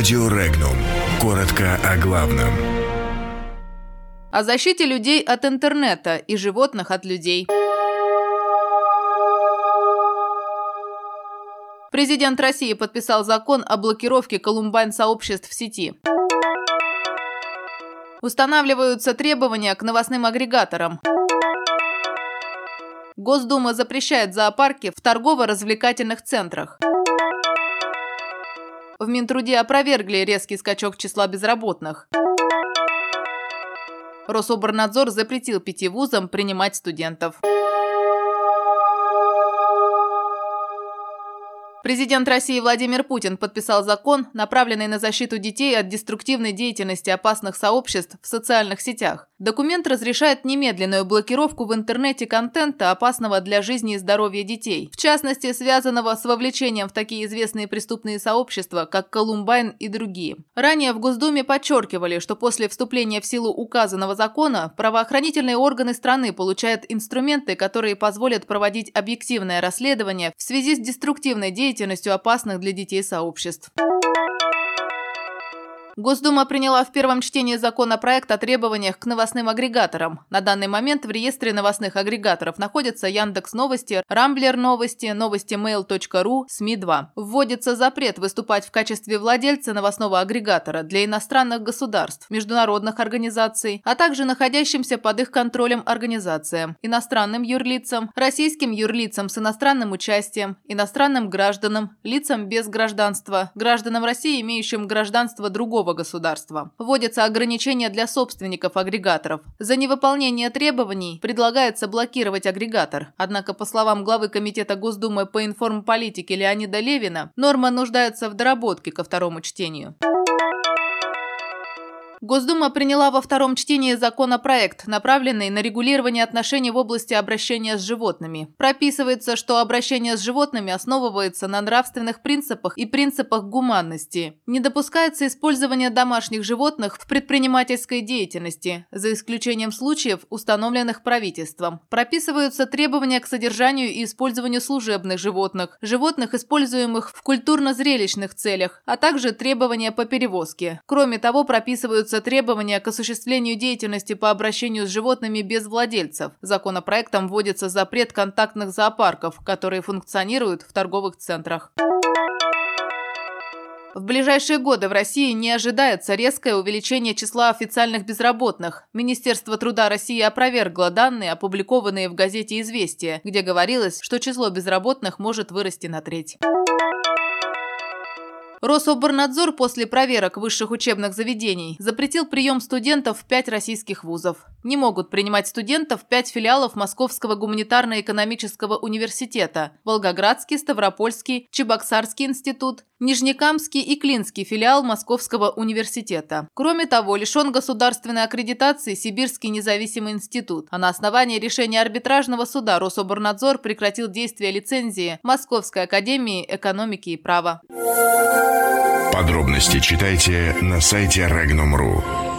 Радио Регнум. Коротко о главном. О защите людей от интернета и животных от людей. Президент России подписал закон о блокировке колумбайн-сообществ в сети. Устанавливаются требования к новостным агрегаторам. Госдума запрещает зоопарки в торгово-развлекательных центрах. В Минтруде опровергли резкий скачок числа безработных. Рособорнадзор запретил пяти вузам принимать студентов. Президент России Владимир Путин подписал закон, направленный на защиту детей от деструктивной деятельности опасных сообществ в социальных сетях. Документ разрешает немедленную блокировку в интернете контента, опасного для жизни и здоровья детей, в частности, связанного с вовлечением в такие известные преступные сообщества, как Колумбайн и другие. Ранее в Госдуме подчеркивали, что после вступления в силу указанного закона правоохранительные органы страны получают инструменты, которые позволят проводить объективное расследование в связи с деструктивной деятельностью опасных для детей сообществ. Госдума приняла в первом чтении законопроект о требованиях к новостным агрегаторам. На данный момент в реестре новостных агрегаторов находятся Яндекс Новости, Рамблер Новости, Новости Mail.ru, СМИ-2. Вводится запрет выступать в качестве владельца новостного агрегатора для иностранных государств, международных организаций, а также находящимся под их контролем организациям, иностранным юрлицам, российским юрлицам с иностранным участием, иностранным гражданам, лицам без гражданства, гражданам России, имеющим гражданство другого другого государства. Вводятся ограничения для собственников агрегаторов. За невыполнение требований предлагается блокировать агрегатор. Однако, по словам главы Комитета Госдумы по информполитике Леонида Левина, норма нуждается в доработке ко второму чтению. Госдума приняла во втором чтении законопроект, направленный на регулирование отношений в области обращения с животными. Прописывается, что обращение с животными основывается на нравственных принципах и принципах гуманности. Не допускается использование домашних животных в предпринимательской деятельности, за исключением случаев, установленных правительством. Прописываются требования к содержанию и использованию служебных животных, животных, используемых в культурно-зрелищных целях, а также требования по перевозке. Кроме того, прописываются прописываются требования к осуществлению деятельности по обращению с животными без владельцев. Законопроектом вводится запрет контактных зоопарков, которые функционируют в торговых центрах. В ближайшие годы в России не ожидается резкое увеличение числа официальных безработных. Министерство труда России опровергло данные, опубликованные в газете «Известия», где говорилось, что число безработных может вырасти на треть. Рособорнадзор после проверок высших учебных заведений запретил прием студентов в пять российских вузов. Не могут принимать студентов пять филиалов Московского гуманитарно-экономического университета, Волгоградский, Ставропольский, Чебоксарский институт, Нижнекамский и Клинский филиал Московского университета. Кроме того, лишен государственной аккредитации Сибирский независимый институт, а на основании решения арбитражного суда Рособорнадзор прекратил действие лицензии Московской академии экономики и права. Подробности читайте на сайте Regnum.ru.